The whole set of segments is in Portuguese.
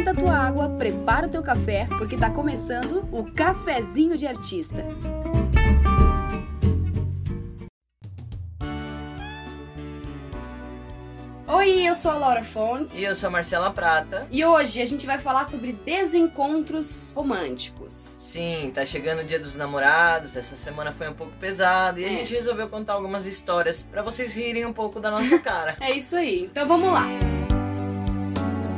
esquenta a tua água, prepara o teu café, porque tá começando o Cafezinho de Artista. Oi, eu sou a Laura Fontes. E eu sou a Marcela Prata. E hoje a gente vai falar sobre desencontros românticos. Sim, tá chegando o dia dos namorados, essa semana foi um pouco pesada e a É. gente resolveu contar algumas histórias pra vocês rirem um pouco da nossa cara. É isso aí. Então vamos lá.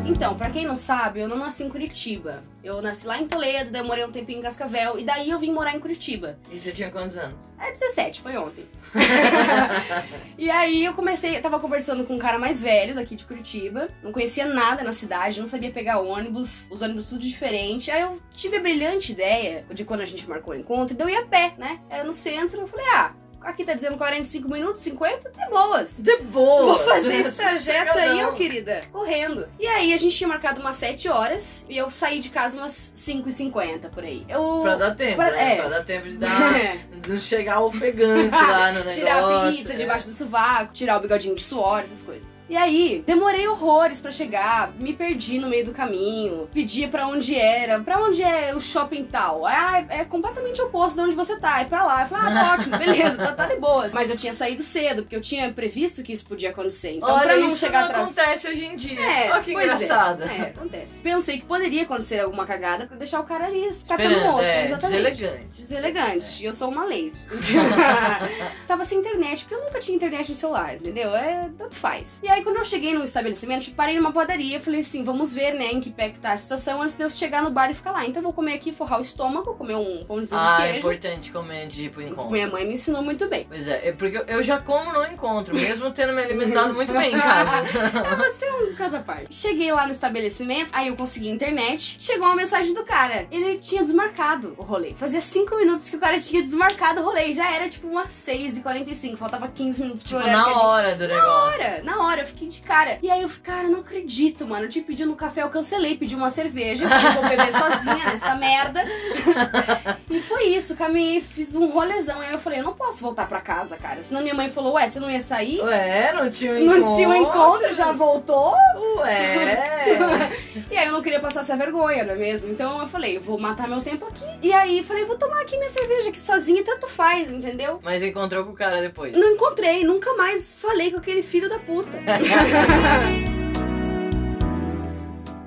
Então, pra quem não sabe, eu não nasci em Curitiba. Eu nasci lá em Toledo, daí eu morei um tempinho em Cascavel e daí eu vim morar em Curitiba. e você tinha quantos anos? É 17, foi ontem. e aí eu comecei, eu tava conversando com um cara mais velho daqui de Curitiba, não conhecia nada na cidade, não sabia pegar ônibus, os ônibus tudo diferente. Aí eu tive a brilhante ideia de quando a gente marcou o encontro, de eu ir a pé, né? Era no centro, eu falei, ah, aqui tá dizendo 45 minutos, 50, tá boas. De boa! Vou fazer esse trajeto aí, ó, querida. Correndo. E aí a gente tinha marcado umas 7 horas e eu saí de casa umas 5 e 50 por aí. Eu. Pra dar tempo, Pra- né? é. Pra dar tempo de dar. de não chegar ofegante lá no negócio. tirar a pizza é. debaixo do sovaco, tirar o bigodinho de suor, essas coisas. E aí, demorei horrores pra chegar, me perdi no meio do caminho, pedia pra onde era, pra onde é o shopping tal. Ah, é, é completamente oposto de onde você tá, é pra lá. Eu falei, ah, tá ótimo, beleza, tá, tá de boas. Mas eu tinha saído cedo, porque eu tinha previsto que isso podia acontecer. Então, Olha, pra não isso chegar não atrás. acontece hoje em dia. É, Olha que pois é. É, acontece. Pensei que poderia acontecer alguma cagada pra deixar o cara ali catando mosca, é, exatamente. deselegante. Deselegante. E eu sou uma lady. Tava sem internet, porque eu nunca tinha internet no celular, entendeu? É, tanto faz. E aí, quando eu cheguei no estabelecimento, tipo, parei numa padaria, falei assim, vamos ver, né, em que pé que tá a situação antes de eu chegar no bar e ficar lá. Então, eu vou comer aqui, forrar o estômago, comer um pãozinho Ah, de é queijo. importante comer de ir pro encontro. Minha mãe me ensinou muito bem. Pois é, é porque eu- já como no encontro, mesmo tendo me alimentado muito bem em casa. É, você é um caso à parte. Cheguei lá no estabelecimento, aí eu consegui internet. Chegou uma mensagem do cara. Ele tinha desmarcado o rolê. Fazia 5 minutos que o cara tinha desmarcado o rolê. Já era tipo umas 6h45. Faltava 15 minutos pro Tipo, horário na gente hora do negócio. hora, na hora, eu fiquei de cara. E aí eu fiquei, cara, não acredito, mano. Eu te pedi no café, eu cancelei, pedi uma cerveja, porque eu vou beber sozinha nessa merda. e foi isso, caminhei, fiz um rolezão. Aí eu falei, eu não posso voltar pra casa, cara. Senão minha mãe falou, ué, você não ia sair? Ué, não tinha um encontro. Não tinha um encontro, já voltou? Ué. E aí eu não queria passar essa vergonha, não é mesmo? Então eu falei, vou matar meu tempo aqui. E aí falei, vou tomar aqui minha cerveja aqui sozinha, tanto faz, entendeu? Mas encontrou com o cara depois. Não encontrei, nunca mais falei com aquele filho da puta.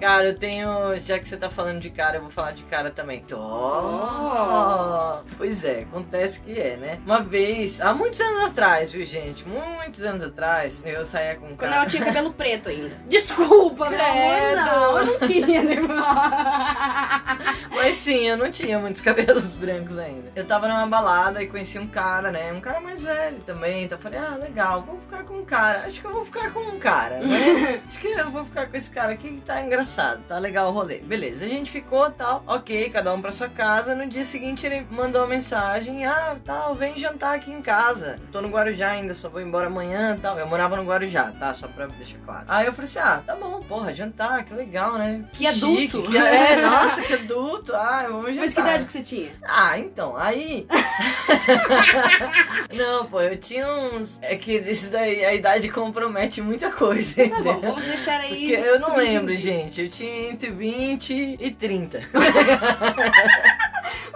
Cara, eu tenho. Já que você tá falando de cara, eu vou falar de cara também. Tô. Oh. Pois é, acontece que é, né? Uma vez, há muitos anos atrás, viu, gente? Muitos anos atrás, eu saía com um Quando cara. ela tinha cabelo preto ainda. Desculpa, meu amor, Credo. não, eu não queria, né? Mas sim, eu não tinha muitos cabelos brancos ainda. Eu tava numa balada e conheci um cara, né? Um cara mais velho também. Então eu falei, ah, legal, vou ficar com um cara. Acho que eu vou ficar com um cara, né? Acho que eu vou ficar com esse cara aqui que tá engraçado, tá legal o rolê. Beleza, a gente ficou tal, ok, cada um pra sua casa. No dia seguinte ele mandou uma mensagem: ah, tal, vem jantar aqui em casa. Tô no Guarujá ainda, só vou embora amanhã tal. Eu morava no Guarujá, tá? Só pra deixar claro. Aí eu falei assim: ah, tá bom, porra, jantar, que legal, né? Que adulto. chique, que- é, nossa, que adulto. Ah, vamos jantar. Mas que idade que você tinha? Ah, então, aí. não, pô, eu tinha uns. É que isso daí, a idade compromete muita coisa. Tá entendeu? bom, vamos deixar aí. Porque eu não lembro, gente. Eu tinha entre 20 e 30.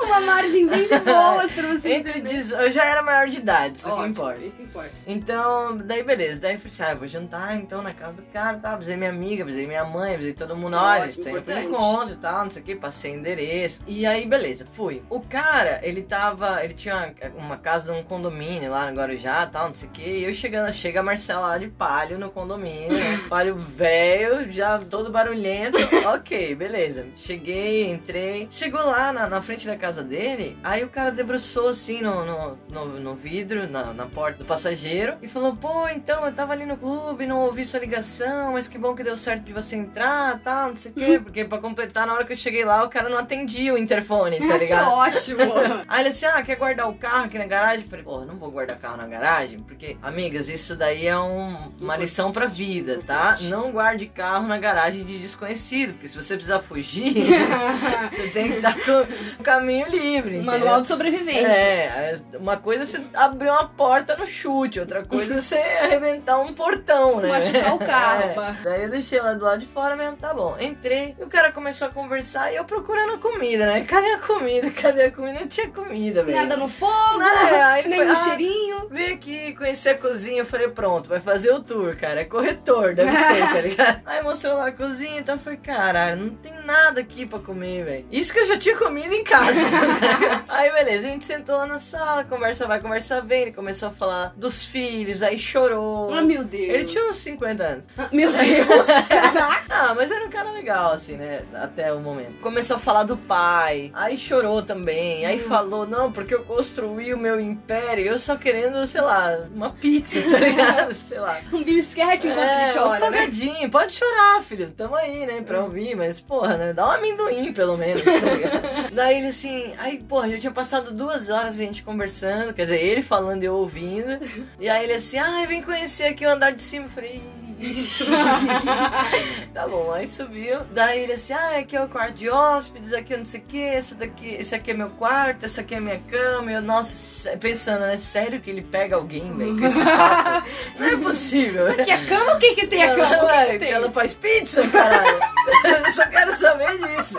Uma margem bem de boas pra você. Entre entender. 18, eu já era maior de idade, isso que Ótimo, importa. Isso importa. Então, daí beleza. Daí eu falei assim: ah, eu vou jantar então na casa do cara, tá? Avisei minha amiga, avisei minha mãe, avisei todo mundo. Ó, a gente tem um importante. encontro e tal, não sei o que, passei endereço. E aí, beleza, fui. O cara, ele tava. Ele tinha uma, uma casa num condomínio lá no Guarujá e tal, não sei o que. E eu chegando, chega a Marcela lá de palho no condomínio, né? palho velho, já todo barulhento. ok, beleza. Cheguei, entrei. Chegou lá na, na frente da casa dele, aí o cara debruçou assim no, no, no, no vidro, na, na porta do passageiro, e falou: pô, então eu tava ali no clube, não ouvi sua ligação, mas que bom que deu certo de você entrar, tal, não sei o quê. Porque pra completar, na hora que eu cheguei lá, o cara não atendia o interfone, tá que ligado? ótimo. Aí ele assim, ah, quer guardar o carro aqui na garagem? Eu falei, pô, não vou guardar carro na garagem, porque, amigas, isso daí é um- uma lição pra vida, tá? Não guarde carro na garagem de desconhecido, porque se você precisar fugir, você tem que estar com o caminho livre. Um manual de sobrevivência. É, uma coisa é você abrir uma porta no chute, outra coisa é você arrebentar um portão, né? Machucar o carro, É. pá. Daí eu deixei lá do lado de fora mesmo, tá bom. Entrei e o cara começou a conversar e eu procurando comida, né? Cadê a comida? Cadê a comida? Não tinha comida, velho. Nada no fogo, Não, ele nem no ah, cheirinho. Vim aqui conhecer a cozinha, eu falei, pronto, vai fazer o tour, cara. É corretor, deve ser, tá ligado? Aí mostrou lá a cozinha, então eu falei, caralho, não tem nada aqui pra comer, velho. Isso que eu já tinha comido em casa. aí beleza, a gente sentou lá na sala, conversa vai, conversa vem. Ele começou a falar dos filhos, aí chorou. Ah, meu Deus. Ele tinha uns 50 anos. Ah, Meu Deus. Ah, mas era um cara legal, assim, né? Até o momento. Começou a falar do pai, aí chorou também, aí falou, não, porque eu construí o meu império, eu só querendo, sei lá, uma pizza, tá ligado? sei lá. Um bisquete enquanto é, ele um chora, né? salgadinho, pode chorar, filho, tamo aí, né, pra ouvir, mas, porra, né, dá um amendoim, pelo menos, tá ligado? Daí ele assim, aí, porra, já tinha passado duas horas a gente conversando, quer dizer, ele falando e eu ouvindo, e aí ele assim, ai, vem conhecer aqui o andar de cima, eu falei... Tá bom, aí subiu. Daí ele assim, ah, aqui é o quarto de hóspedes, aqui é não sei o que, esse daqui, esse aqui é meu quarto, essa aqui é minha cama. E eu, nossa, pensando, né? Sério que ele pega alguém, velho, com esse papo? Não é possível. Aqui a cama, o que que tem a cama? Que Ué, que tem? Ela faz pizza, caralho. eu só quero saber disso.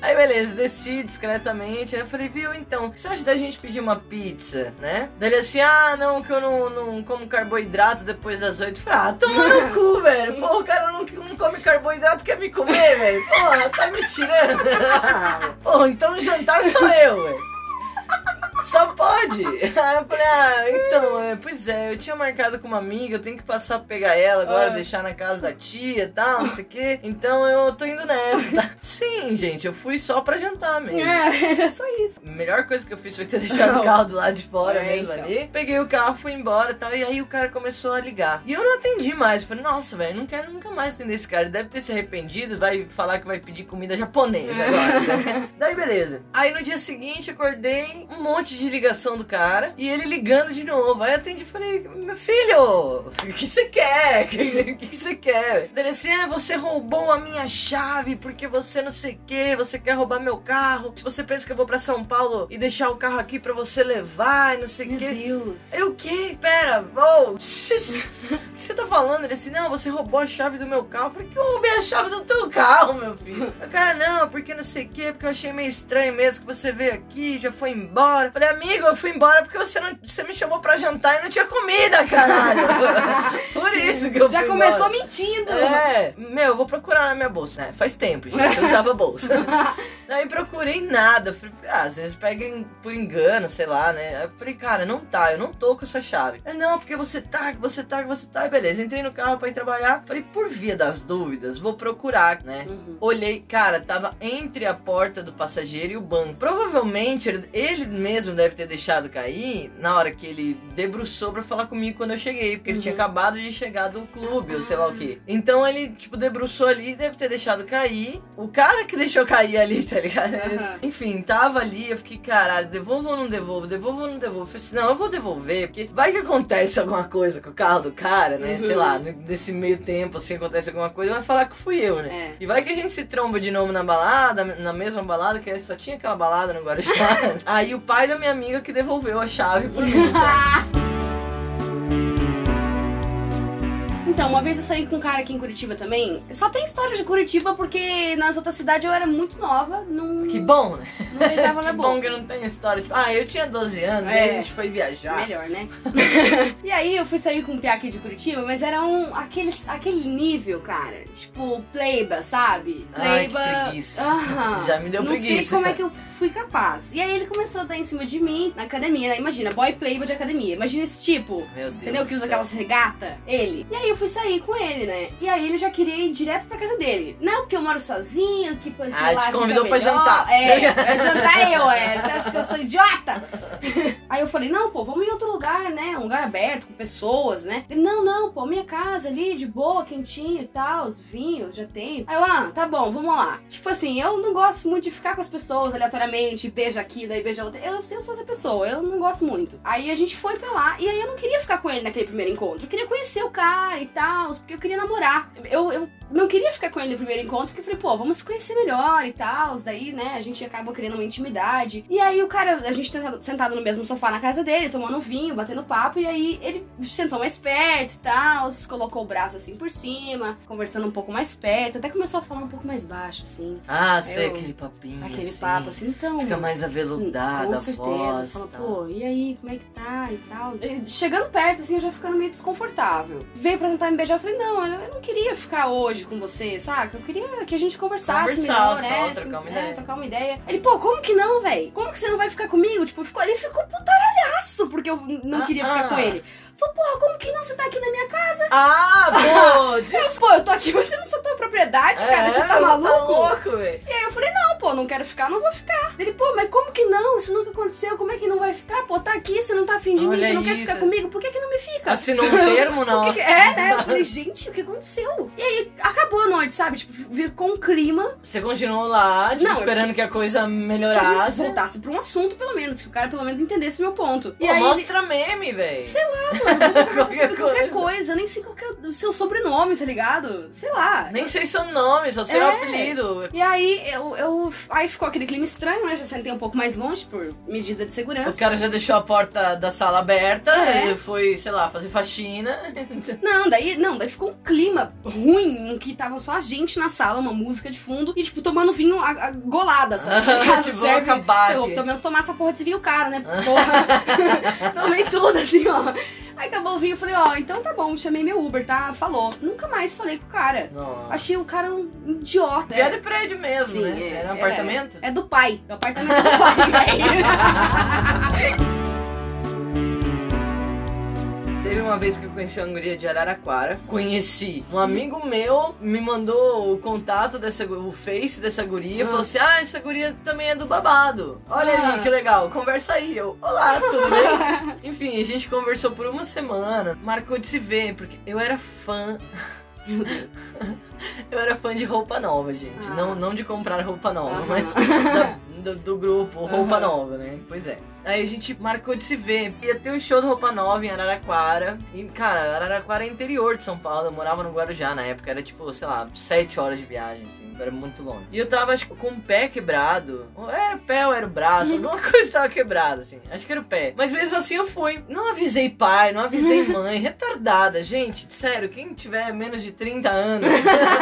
Aí beleza, desci discretamente, né? Eu falei, viu, então, o que você acha da gente pedir uma pizza, né? Daí ele assim, ah, não, que eu não, não como carboidrato depois das oito. Eu Falei, ah, toma no cu, velho. Pô, o cara não, não come carboidrato, quer me comer, velho. Porra, tá me tirando. Pô, então o jantar sou eu, velho. Só pode. Aí eu falei, ah, então, é, pois é, eu tinha marcado com uma amiga, eu tenho que passar pra pegar ela agora, Ah. deixar na casa da tia e tal, não sei o quê. Então eu tô indo nessa. tá? Sim, gente, eu fui só pra jantar mesmo. É, era só isso. A melhor coisa que eu fiz foi ter deixado Não. o carro do lado de fora É, mesmo então. ali. Peguei o carro, fui embora e tal. E aí o cara começou a ligar. E eu não atendi mais. Eu Falei, nossa, velho, não quero nunca mais atender esse cara. Ele deve ter se arrependido, vai falar que vai pedir comida japonesa agora. Daí beleza. Aí no dia seguinte acordei, um monte de ligação do cara. E ele ligando de novo. Aí eu atendi e falei, meu filho, o que você quer? O que que você quer? Ele assim, é, você roubou a minha chave porque você não sei o que, você quer roubar meu carro. Se você pensa que eu vou pra São Paulo e deixar o carro aqui pra você levar e não sei o Meu que. Deus. Eu o quê? Pera, oh, falando? Ele assim, não, você roubou a chave do meu carro. Eu falei, que eu roubei a chave do teu carro, meu filho? O cara, não, porque não sei o quê, porque eu achei meio estranho mesmo que você veio aqui, já foi embora. Eu falei, amigo, eu fui embora porque você, não, você me chamou pra jantar e não tinha comida, caralho. Por isso que eu Já começou embora. mentindo. É, meu, eu vou procurar na minha bolsa. né? faz tempo, gente, eu usava bolsa. Aí procurei nada. Falei, ah, às vezes pega por engano, sei lá, né? Aí eu falei, cara, não tá, eu não tô com essa chave. É, não, porque você tá, que você tá, que você tá. E beleza, entrei no carro pra ir trabalhar. Falei, por via das dúvidas, vou procurar, né? Uhum. Olhei, cara, tava entre a porta do passageiro e o banco. Provavelmente ele, ele mesmo deve ter deixado cair na hora que ele debruçou pra falar comigo quando eu cheguei, porque ele Uhum. tinha acabado de chegar do clube, ou sei lá o que. Então ele, tipo, debruçou ali e deve ter deixado cair. O cara que deixou cair ali, tá ligado? Ele- Aham. enfim, tava ali, eu fiquei, caralho, devolvo ou não devolvo? Devolvo ou não devolvo? Falei assim, não, eu vou devolver, porque vai que acontece alguma coisa com o carro do cara, né? Uhum. Sei lá, nesse meio tempo, assim, acontece alguma coisa, vai falar que fui eu, né? É. E vai que a gente se tromba de novo na balada, na mesma balada, que só tinha aquela balada no Guarujá. Aí o pai da minha amiga que devolveu a chave pra mim. cara. Então, uma vez eu saí com um cara aqui em Curitiba também. Só tem história de Curitiba porque nas outras cidades eu era muito nova, não, Que bom, né? não beijava na que boca. bom que eu não tenho história. Tipo, ah, eu tinha 12 anos, É. aí a gente foi viajar. Melhor, né? e aí eu fui sair com um piá aqui de Curitiba, mas era um aquele, aquele nível, cara. Tipo, pleiba, sabe? Ai, que Pleiba. preguiça. Aham. Já me deu Não preguiça. sei como é que eu fui capaz. E aí ele começou a dar em cima de mim na academia. né? Imagina, boy pleiba de academia. Imagina esse tipo. Meu Deus. Entendeu? Que usa aquelas regata, ele. E aí eu fui sair com ele, né? E aí ele já queria ir direto pra casa dele. Não, porque eu moro sozinho, que porque Ah, lá te convidou pra melhor. jantar. É, pra jantar eu, é. Você acha que eu sou idiota? aí eu falei, não, pô, vamos em outro lugar, né? Um lugar aberto, com pessoas, né? Ele, não, não, pô, minha casa ali, de boa, quentinho e tal, os vinhos, já tem. Aí eu, ah, tá bom, vamos lá. Tipo assim, eu não gosto muito de ficar com as pessoas aleatoriamente, beija aqui, daí beija outra. Eu, eu sou essa pessoa, eu não gosto muito. Aí a gente foi pra lá, e aí eu não queria ficar com ele naquele primeiro encontro. Eu queria conhecer o cara e tal, porque eu queria namorar. Eu, eu não queria ficar com ele no primeiro encontro, porque eu falei, pô, vamos se conhecer melhor e tal. Daí, né, a gente acaba criando uma intimidade. E aí o cara, a gente sentado, sentado no mesmo sofá na casa dele, tomando vinho, batendo papo, e aí ele sentou mais perto e tal, colocou o braço assim por cima, conversando um pouco mais perto, até começou a falar um pouco mais baixo, assim. Ah, sei, Eu- aquele papinho. Aquele assim. papo, assim, então. Fica mais aveludada Com certeza. voz. Fala, tal. pô, e aí, como é que tá e tal. Chegando perto, assim, eu já ficando meio desconfortável. Veio pra tentar me beijar, eu falei, não, eu não queria ficar hoje com você, saca? Eu queria que a gente conversasse Conversar, melhor, né? trocar uma é, ideia. trocar uma ideia. Ele, pô, como que não, velho? Como que você não vai ficar comigo? Tipo, ficou, ele ficou putaralhaço porque eu não Ah, queria ficar ah. com ele. Falou, porra, como que não? Você tá aqui na minha casa? Ah, pô! des- pô, eu tô aqui, mas você não sou tua propriedade, cara. É, Você tá Tá maluco? louco, velho. E aí eu falei, não, pô, não quero ficar, não vou ficar. Ele, pô, mas como que não? Isso nunca aconteceu, como é que não vai ficar? Pô, tá aqui, você não tá afim de mim, Olha você não quer isso. ficar comigo, por que que não me fica? Assinou um termo, não? Que que- É, né? Eu falei, gente, o que aconteceu? E aí, acabou a noite, sabe? Tipo, vir com um clima Você continuou lá, tipo, Não, esperando fiquei- que a coisa que a gente melhorasse. voltasse pra um assunto, pelo menos, que o cara pelo menos entendesse meu ponto. E Pô, aí, mostra meme, velho. Sei mano, conversar Qualquer qualquer coisa. Eu nem sei qual é o seu sobrenome, tá ligado? Sei lá. Nem sei seu nome, só sei o É. apelido. E aí, eu, eu. Aí ficou aquele clima estranho, né? Já sentei um pouco mais longe por medida de O segurança. cara já deixou a porta da sala aberta, É. foi, sei lá, fazer faxina. Não, daí, não, daí ficou um clima ruim, em que tava só a gente na sala, uma música de fundo, e, tipo, tomando vinho a, a golada, sabe? Tipo, vou acabar Eu, pelo menos tomar essa porra desse vinho caro, né? Porra. Tomei tudo, assim, ó. Aí acabou o vinho, eu falei, ó, então tá bom, chamei meu Uber, tá? Falou. Nunca mais falei com o cara. Nossa. Achei o cara um idiota. É de prédio mesmo, Sim, né? é, Era um é. apartamento? É do pai. É o apartamento do pai, velho. Teve uma vez que eu conheci uma guria de Araraquara. Conheci. Um amigo meu me mandou o contato dessa o face dessa guria. Ah. Falou assim: Ah, essa guria também é do babado. Olha Ah. aí, que legal. Conversa aí. Eu, olá, tudo bem? Enfim, a gente conversou por uma semana. Marcou de se ver, porque eu era fã. Eu era fã de roupa nova, gente. Ah. Não, não de comprar roupa nova, mas da- do, do grupo Roupa Aham. Nova, né? Pois é. Aí a gente marcou de se ver. Ia ter um show do Roupa Nova em Araraquara. E, cara, Araraquara é interior de São Paulo. Eu morava no Guarujá na época. Era tipo, sei lá, sete horas de viagem, assim. Era muito longe. E eu tava, acho que com o pé quebrado. Ou Era o pé ou era o braço. Alguma coisa tava quebrada, assim. Acho que era o pé. Mas mesmo assim eu fui. Não avisei pai, não avisei mãe. Retardada. Gente, sério, quem tiver menos de 30 anos.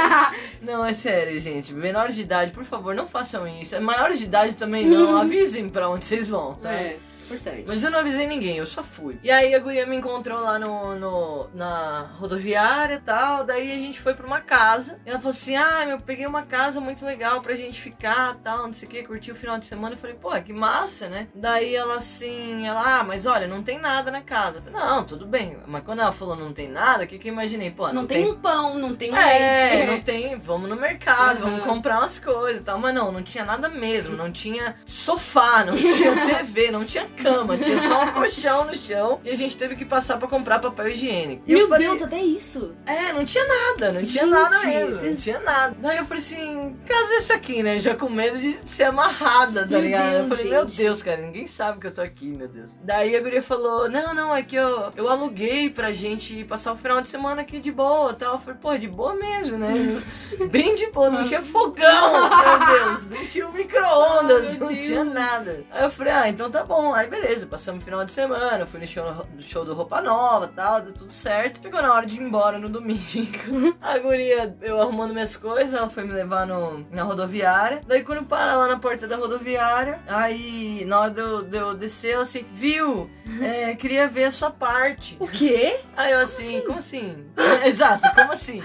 não, é sério, gente. Menores de idade, por favor, não façam isso. Maiores de idade também não. Avisem pra onde vocês vão, sabe? É, importante. Mas eu não avisei ninguém, eu só fui. E aí a guria me encontrou lá no, no- na rodoviária e tal. Daí a gente foi pra uma casa. E ela falou assim: Ah, eu peguei uma casa muito legal pra gente ficar tal, não sei o que, curti o final de semana. Eu falei, pô, que massa, né? Daí ela assim, ela, ah, mas olha, não tem nada na casa. Falei, não, tudo bem. Mas quando ela falou não tem nada, o que, que eu imaginei? Pô, não, tem, um pão, não tem um é, leite. não tem. Vamos no mercado, Uhum. vamos comprar umas coisas e tal. Mas não, não tinha nada mesmo. Não tinha sofá, não tinha TV, não tinha cama, tinha só um colchão no chão. E a gente teve que passar pra comprar papel higiênico. E eu Meu falei, Deus, até isso. É, não tinha nada, não tinha Gente, nada mesmo. Não vocês- tinha nada. Daí eu falei assim, casa essa aqui, né? Já com medo de ser amarrada, tá Meu ligado? eu Deus, falei, meu gente. Deus, cara, ninguém sabe que eu tô aqui, meu Deus. Daí a guria falou, não, não, é que eu, eu aluguei pra gente passar o final de semana aqui de boa tal. Eu falei, pô, de boa mesmo, né? Bem de boa, não tinha fogão, meu Deus. Não tinha um micro-ondas, Ai, meu não Deus. tinha nada. Aí eu falei, ah, então tá bom. Aí beleza, passamos o final de semana, fui no show, no show do Roupa Nova tal, deu tudo certo. Chegou na hora de ir embora no domingo. A guria, eu arrumando minhas coisas, ela foi me levar no, na rodoviária. Daí quando para lá na porta da rodoviária, aí na hora de eu, de eu descer, ela assim, viu? É, queria ver a sua parte. O quê? Aí eu assim, como assim? Exato, como assim?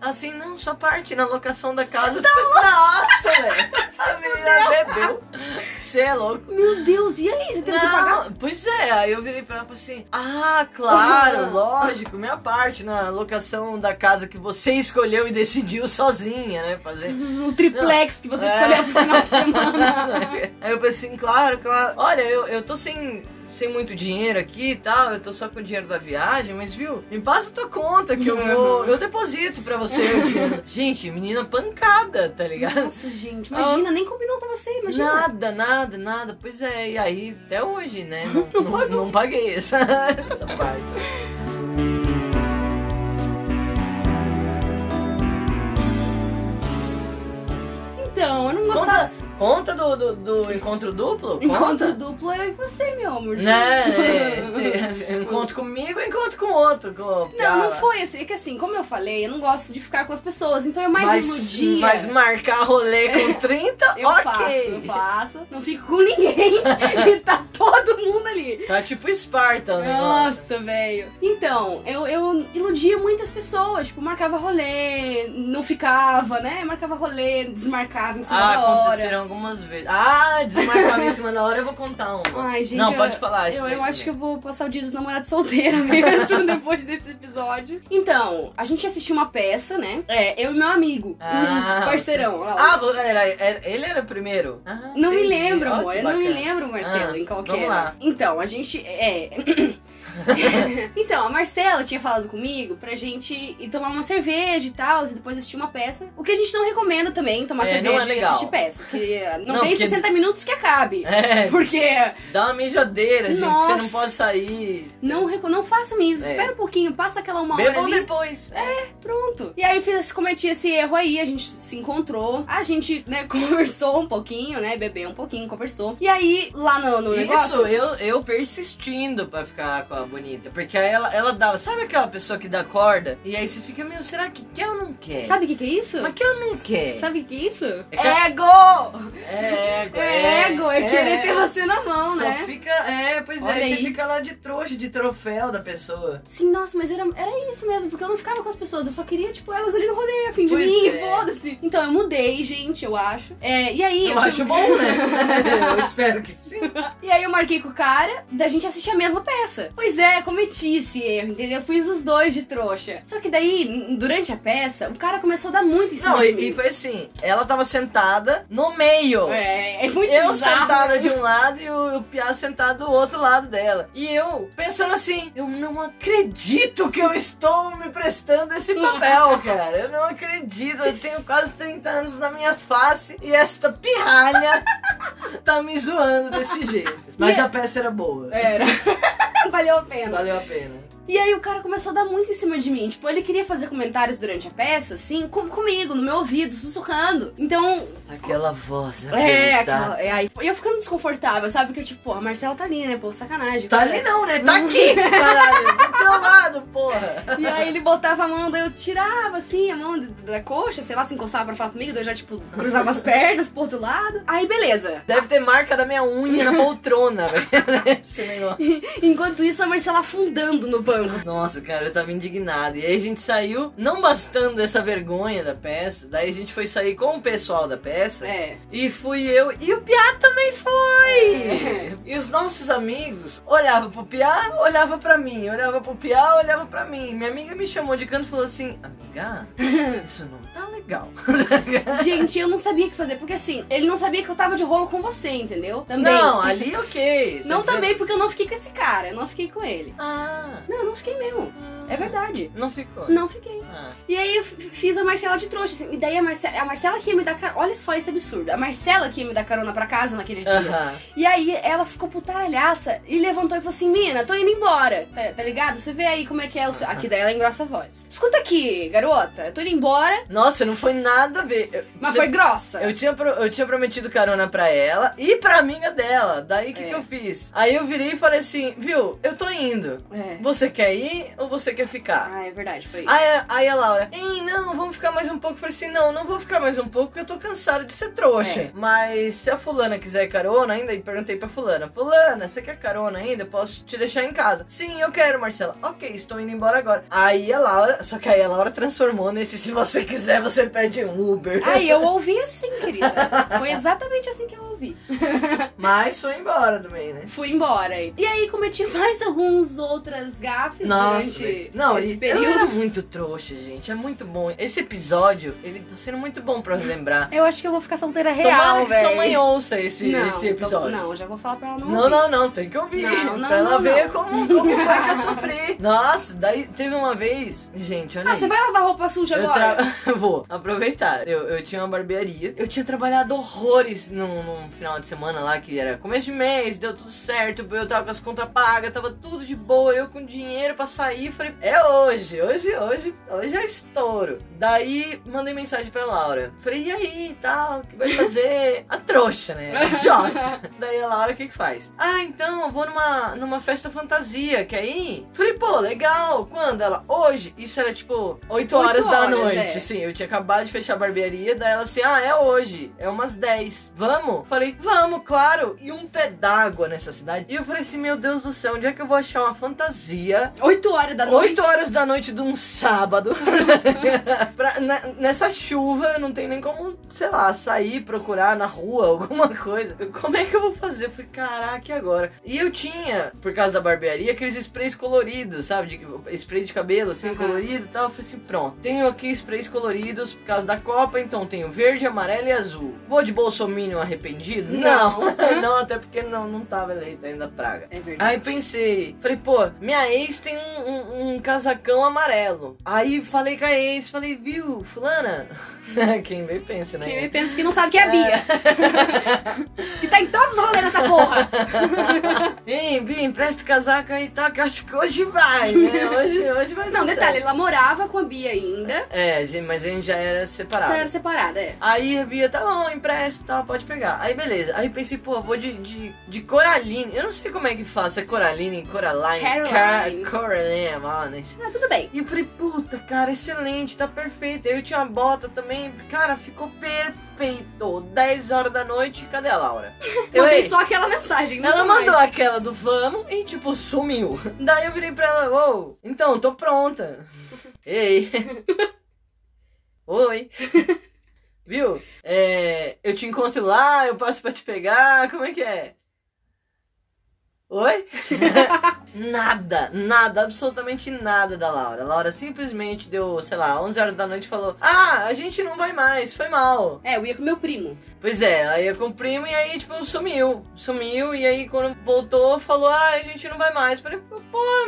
Assim, não, sua parte na locação da casa. Falei, Nossa, Você é louco. Meu Deus, e aí? Você teve que pagar? Não, pois é, aí eu virei pra ela e falei assim: Ah, claro, lógico, minha parte na locação da casa que você escolheu e decidiu sozinha, né? Fazer. O triplex que você É. escolheu pro final de semana. Aí eu pensei assim, claro, claro. Olha, eu, eu tô sem, sem muito dinheiro aqui e tal, eu tô só com o dinheiro da viagem, mas viu, me passa tua conta que eu uhum. vou, eu deposito pra você. gente, menina pancada, tá ligado? Nossa, gente, imagina, ah, nem combinou com você, imagina. Nada, nada, nada. Pois é, e aí até hoje, né? Não, não, não, não paguei essa, essa parte. Então, eu não gostava. Conta, conta do, do, do encontro duplo? Conta. Encontro duplo eu e você, meu amor. Né? é, te- encontro comigo, encontro com outro. Com Não, não foi assim. É que assim, como eu falei, eu não gosto de ficar com as pessoas. Então eu mais mas, iludia. mas marcar rolê com 30, eu ok. faço, eu faço. Não fico com ninguém. e tá todo mundo ali. Tá tipo Esparta negócio. Nossa, velho. Então, eu, eu iludia muitas pessoas. Tipo, marcava rolê, não ficava, né? Marcava rolê, desmarcava em cima Ah, da hora. aconteceram algumas vezes. Ah, desmarcava em cima da hora, eu vou contar uma. Ai, gente, Não, eu- pode falar. Eu, eu acho que eu vou passar o dia dos namorados solteira mesmo depois desse episódio. Então, a gente assistiu uma peça, né? É, eu e meu amigo. Ah, um parceirão. Ah, era, era- ele era o primeiro? Ah, Não me entendi. lembro, Ó, amor. Eu não me lembro, Marcelo, Ah, em qual que vamos lá. Então, a gente. É. então, a Marcela tinha falado comigo pra gente ir tomar uma cerveja e tal, e depois assistir uma peça. O que a gente não recomenda também, tomar É, não cerveja é e assistir peça. Porque não, Não, tem porque- 60 minutos que acabe. É, Porque dá uma mijadeira, gente. Você Nossa. não pode sair. não, não façam isso. É. Espera um pouquinho, passa aquela uma hora ali. depois. É. Pronto. E aí eu fiz, cometi esse erro aí, a gente se encontrou, a gente, né, conversou um pouquinho, né, bebeu um pouquinho, conversou. E aí, lá no, no Isso, negócio... eu, eu persistindo pra ficar com a bonita. Porque aí ela, ela dava. Sabe aquela pessoa que dá corda? E aí você fica, meu, será que quer ou não quer? Sabe o que que é isso? Mas quer ou não quer? Sabe o que é isso? É que- Ego! É ego, É ego, é, querer ter você na mão, Só né? fica. É, pois Olha é, aí. você fica lá de trouxa, de troféu da pessoa. Sim, nossa, mas era, era isso mesmo, porque eu não ficava com as pessoas, eu só queria, tipo, elas ali no rolê, a fim de Pois mim, é. foda-se. Então eu mudei, gente, eu acho. É, e aí, Eu, eu acho tive- bom, né? eu espero que sim. E aí eu marquei com o cara da gente assistir a mesma peça. Pois é, cometi esse erro, entendeu? Fiz os dois de trouxa. Só que daí, durante a peça, o cara começou a dar muito em cima Não, de e, mim. e foi assim: ela tava sentada no meio. É, é muito Eu bizarro. sentada de um lado e o, o Piá sentado do outro lado dela. E eu pensando assim, eu não acredito que eu estou me prestando esse papel, cara. Eu não acredito. Eu tenho quase 30 anos na minha face e esta pirralha tá me zoando desse jeito. Mas E- a peça era boa. Era. Valeu a pena. Valeu a pena. E aí o cara começou a dar muito em cima de mim. Tipo, ele queria fazer comentários durante a peça, assim, com- comigo, no meu ouvido, sussurrando. Então, Aquela voz. é, aveludada. aquela. É, aí, e eu ficando desconfortável, sabe? Porque eu, tipo, a Marcela tá ali, né? Pô, sacanagem. Tá ali não, né? Tá aqui, caralho. Do teu lado, porra. E aí ele botava a mão, daí eu tirava assim a mão da coxa, sei lá, se encostava pra falar comigo, daí eu já, tipo, cruzava as pernas pro outro lado. Aí beleza. Deve ter marca da minha unha na poltrona, velho. Esse negócio. Enquanto isso, a Marcela afundando no banco. Nossa, cara, eu tava indignado. E aí a gente saiu, não bastando essa vergonha da peça, daí a gente foi sair com o pessoal da peça. É. E fui eu, e o Piá também foi! E os nossos amigos olhavam pro Piá, olhava pra mim, olhava pro Piá, olhava pra mim. Minha amiga me chamou de canto e falou assim: Amiga, isso não tá legal. Gente, eu não sabia o que fazer, porque assim, ele não sabia que eu tava de rolo com você, entendeu? Também. Não, ali ok. Não Tô dizendo- também, porque eu não fiquei com esse cara, eu não fiquei com ele. Ah, Não, eu não fiquei mesmo. É verdade. não ficou. Não fiquei. Ah. E aí eu fiz a Marcela de trouxa, assim. E daí a Marcela, a Marcela que ia me dar carona. Olha só esse absurdo. A Marcela que ia me dar carona pra casa naquele dia. Aham. E aí ela ficou putaralhaça e levantou e falou assim: Mina, tô indo embora. Tá, tá ligado? Você vê aí como é que é o seu. Aqui daí ela engrossa a voz. Escuta aqui, garota. Eu tô indo embora, Nossa, não foi nada a ver. Eu- mas você- foi grossa. Eu tinha, pro- eu tinha prometido carona pra ela e pra amiga dela. Daí o que, É. que eu fiz? Aí eu virei e falei assim: Viu, eu tô indo. É. Você quer ir ou você quer ficar? Ah, é verdade, foi isso. Aí, aí a Laura, ei, não, vamos ficar mais um pouco. Eu falei assim: não, não vou ficar mais um pouco porque eu tô cansada de ser trouxa. É. Mas se a fulana quiser carona ainda, e perguntei pra fulana: Fulana, você quer carona ainda? Posso te deixar em casa? Sim, eu quero, Marcela. Ok, estou indo embora agora. Aí a Laura, só que aí a Laura transformou nesse: se você quiser, você pede um Uber. Aí eu ouvi assim, querida. Foi exatamente assim que eu ouvi. Mas foi embora também, né? Fui embora. E aí cometi mais alguns outras gafes Nossa, durante velho. não, esse período. eu era muito trouxa, gente. É muito bom. Esse episódio, ele tá sendo muito bom pra lembrar. Eu acho que eu vou ficar solteira Tomara real, que sua mãe ouça esse, Não, esse episódio. Não, já vou falar pra ela não Não, ouvir. não, não, tem que ouvir. Não, não, pra ela não, ver. Como, como foi que eu sofri. Nossa, daí teve uma vez. Gente, olha Ah, isso. você vai lavar roupa suja Eu agora? tra... Vou aproveitar. Eu, eu tinha uma barbearia. Eu tinha trabalhado horrores num, num um final de semana lá que era começo de mês, deu tudo certo, eu tava com as contas pagas, tava tudo de boa, eu com dinheiro pra sair, falei, é hoje, hoje, hoje, hoje é estouro. Daí mandei mensagem pra Laura. Falei, e aí, tal, o que vai fazer? A trouxa, né? A idiota. Daí a Laura, o que que faz? Ah, então, eu vou numa, numa festa fantasia, quer ir? Falei, pô, legal. Quando? Ela, hoje. Isso era tipo 8 horas, da horas, noite. é. Sim, eu tinha acabado de fechar a barbearia. Daí ela assim, ah, é hoje. É umas 10. Vamos? Falei, vamos, claro. E um pé d'água nessa cidade. E eu falei assim, meu Deus do céu, onde é que eu vou achar uma fantasia 8 horas da noite. 8 horas da noite de um sábado. Pra- ne- nessa chuva, não tem nem como, sei lá, sair, procurar na rua alguma coisa. Como é que eu vou fazer? Eu falei, caraca, e agora? E eu tinha, por causa da barbearia, aqueles sprays coloridos, sabe? De, spray de cabelo, assim, Aham. colorido e tal. Eu falei assim, pronto. Tenho aqui sprays coloridos por causa da Copa, então tenho verde, amarelo e azul. Vou de bolsominion arrependido? Não. Não, não até porque não, não tava eleito ainda a praga. É verdade. Aí pensei, falei, pô, minha ex tem um, um- um casacão amarelo. Aí falei com a ex, falei, viu, fulana? Quem vem pensa, né? Quem me pensa que não sabe que é a Bia. que tá em todos os rolês nessa porra. Ei, Bia, empresta o casaco aí, tá? Que eu acho que hoje vai, né? Hoje, hoje vai Não, detalhe, certo. ela morava com a Bia ainda. É, gente, mas a gente já era separado. Você era separada, é. Aí a Bia, tá bom, empresta, tá, pode pegar. Aí beleza. Aí pensei, pô, vou de, de, de Coraline. Eu não sei como é que faz, se é Coraline, Coraline. Caroline. Ca- Coraline, mano. Ah, tudo bem. E eu falei, puta, cara, excelente, tá perfeito. Aí eu tinha uma bota também, cara, ficou perfeito. 10 horas da noite, cadê a Laura? Eu, Mandei ei, só aquela mensagem. ela nunca mais. mandou aquela do vamos e, tipo, sumiu. Daí eu virei pra ela, ô, então, tô pronta. Ei. Oi. Viu? É, eu te encontro lá, eu passo pra te pegar, como é que é? Oi? nada, nada, absolutamente nada da Laura. A Laura simplesmente deu, sei lá, 11 horas da noite e falou: Ah, a gente não vai mais, foi mal. É, eu ia com meu primo. Pois é, ela ia com o primo e aí, tipo, sumiu. Sumiu e aí quando voltou, falou, ah, a gente não vai mais. Falei, pô,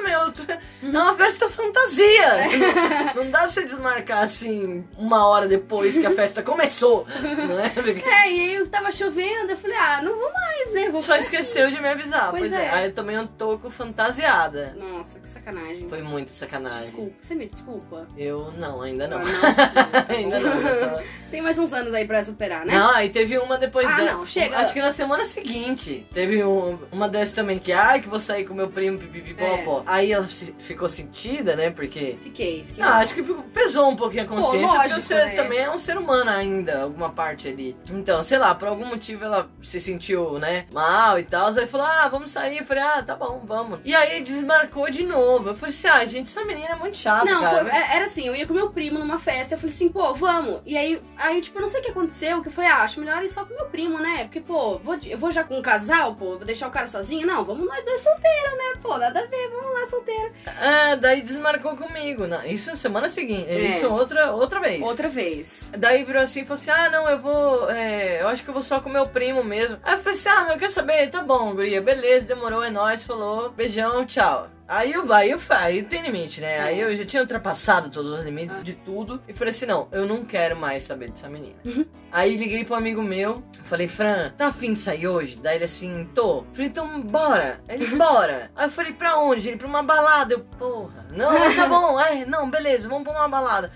meu, tu- é uma festa fantasia. Não, não dá pra você desmarcar assim uma hora depois que a festa começou, não é? Porque É, e aí eu tava chovendo, eu falei, ah, não vou mais, né? Vou Só esqueceu de me avisar. Pois Pois, é. é. Aí eu tomei um toco fantasiada. Nossa, que sacanagem. Foi muito sacanagem. Desculpa, você me desculpa? Eu não, ainda não. Ah, não. Tá ainda não. tô- Tem mais uns anos aí pra superar, né? Não, aí teve uma depois Ah, dela. não, chega. Acho que na semana seguinte. Teve um- uma dessas também que, ai, que vou sair com meu primo, pipipi, É. Aí ela se- ficou sentida, né? Porque. Fiquei, fiquei. Ah, acho que pesou um pouquinho a consciência, porque lógico, você né? também é um ser humano ainda, alguma parte ali. Então, sei lá, por algum motivo ela se sentiu, né, mal e tal. Aí falou, ah, vamos sair. Eu falei, ah, tá bom, vamos. E aí desmarcou de novo. Eu falei assim, ah, gente, essa menina é muito chata, Não, foi- é- era assim, eu ia com meu primo numa festa, eu falei assim, pô, vamos. E aí, aí, tipo, eu não sei o que aconteceu, que eu falei, ah, acho melhor ir só com meu primo, né? Porque, pô, vou eu vou já com um casal, pô, vou deixar o cara sozinho? Não, vamos nós dois solteiros, né? Pô, nada a ver, vamos lá solteiro. Ah, daí desmarcou comigo. Não, isso na semana seguinte. É. Isso outra, outra vez. Outra vez. Daí virou assim e falou assim: Ah, não, eu vou. é, eu acho que eu vou só com meu primo mesmo. Aí eu falei assim: Ah, meu, quer saber? Tá bom, Guria, beleza, demorou, é nóis, falou, beijão, tchau. Aí eu vai, eu aí tem limite, né? Aí eu já tinha ultrapassado todos os limites de tudo e falei assim: não, eu não quero mais saber dessa menina. aí liguei pro amigo meu, falei, Fran, tá afim de sair hoje? Daí ele assim, tô. Falei, então bora. Ele, bora. Aí eu falei, pra onde? Ele, pra uma balada. Eu, porra, não, tá bom, é, não, beleza, vamos pra uma balada.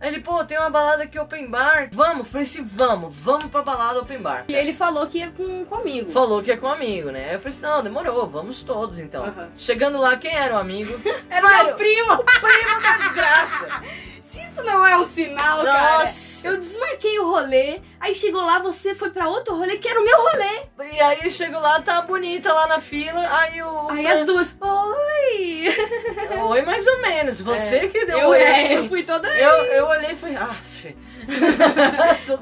Aí ele, pô, tem uma balada aqui open bar. Vamos? Falei assim, vamos, vamos pra balada open bar. E ele falou que ia com, comigo. Falou que é com um amigo, né? Eu falei assim, não, demorou, vamos todos então. Chegando lá, quem era o amigo? Era o meu primo! Primo da desgraça! Se isso não é um sinal, cara. Nossa! Eu desmarquei o rolê, aí chegou lá, você foi pra outro rolê que era o meu rolê. E aí chegou lá, tá bonita lá na fila, aí o... Aí as duas, oi! Oi, mais ou menos, você que deu eu, oi é, assim. eu fui toda. Eu, eu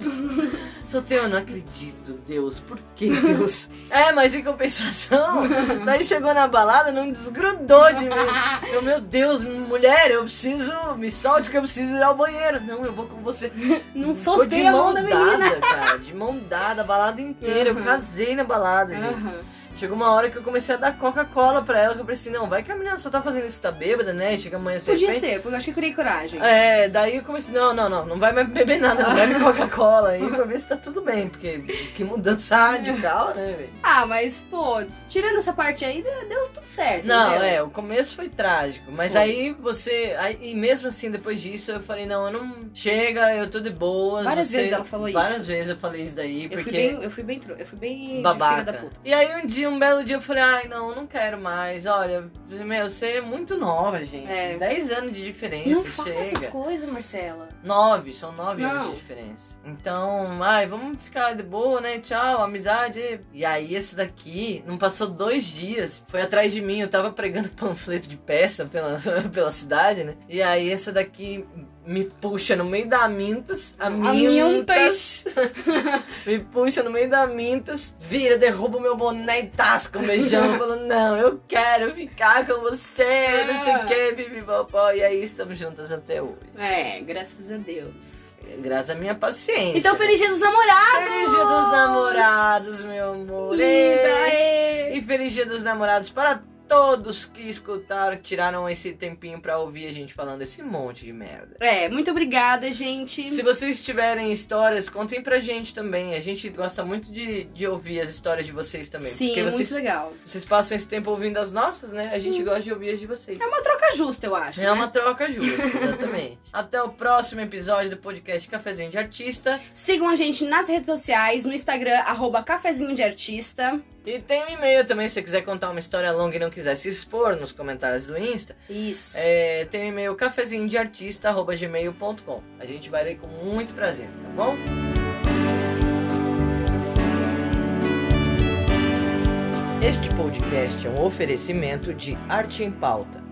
sou teu, eu não acredito, Deus, por que Deus? É, mas em compensação, daí chegou na balada, não desgrudou de mim. Eu, meu Deus, mulher, eu preciso, me solte que eu preciso ir ao banheiro. Não, eu vou com você. Não soltei a mão da menina. dada, cara, de mão dada, a balada inteira. Eu Uhum. casei na balada, gente. Aham. Chegou uma hora que eu comecei a dar Coca-Cola pra ela, que eu pensei, não, vai que a menina só tá fazendo isso, tá bêbada, né? Chega amanhã você Podia ser, porque eu acho que eu criei coragem. É, daí eu comecei, não, não, não, não vai mais beber nada, não bebe Coca-Cola aí pra ver se tá tudo bem, porque que mudança radical, né, velho? Ah, mas, pô, tirando essa parte aí, deu tudo certo. Não, entendeu? é, o começo foi trágico, mas Foi. aí você, aí, e mesmo assim, depois disso, eu falei, não, eu não, chega, eu tô de boas. Várias você- vezes ela falou isso. Várias vezes eu falei isso daí, Eu fui porque... bem, eu fui bem, eu fui bem babaca. da puta. E aí um dia, um belo dia, eu falei, ai, não, não quero mais. Olha, meu, você é muito nova, gente. É. 10 anos de diferença, Não chega. essas coisas, Marcela. Nove, são nove Não. anos de diferença. Então, ai, vamos ficar de boa, né? Tchau, amizade. E aí, esse daqui, não passou dois dias, foi atrás de mim. Eu tava pregando panfleto de peça pela, pela cidade, né? E aí, essa daqui me puxa no meio da Mintas. A Mintas. me puxa no meio da Mintas, vira, derruba o meu boné e tasca um beijão. Falando, não, eu quero ficar com você, não sei Ah. o que, pipipopó. E aí, estamos juntas até hoje. É, graças a Deus. Graças à minha paciência. Então, feliz dia dos namorados! Feliz dia dos namorados, meu amor. Linda, E feliz dia dos namorados para todos que escutaram, tiraram esse tempinho pra ouvir a gente falando esse monte de merda. É, muito obrigada, gente. Se vocês tiverem histórias, contem pra gente também. A gente gosta muito de, de ouvir as histórias de vocês também. Sim, é vocês, muito legal. vocês passam esse tempo ouvindo as nossas, né? A gente gosta de ouvir as de vocês. É uma troca justa, eu acho. É né? uma troca justa, exatamente. Até o próximo episódio do podcast Cafezinho de Artista. Sigam a gente nas redes sociais, no Instagram, arroba cafezinho de artista. E tem um e-mail também, se você quiser contar uma história longa e não quiser se expor nos comentários do Insta. Isso. É, tem o e-mail cafezinhodeartista.gmail.com A gente vai ler com muito prazer, tá bom? Este podcast é um oferecimento de Arte em Pauta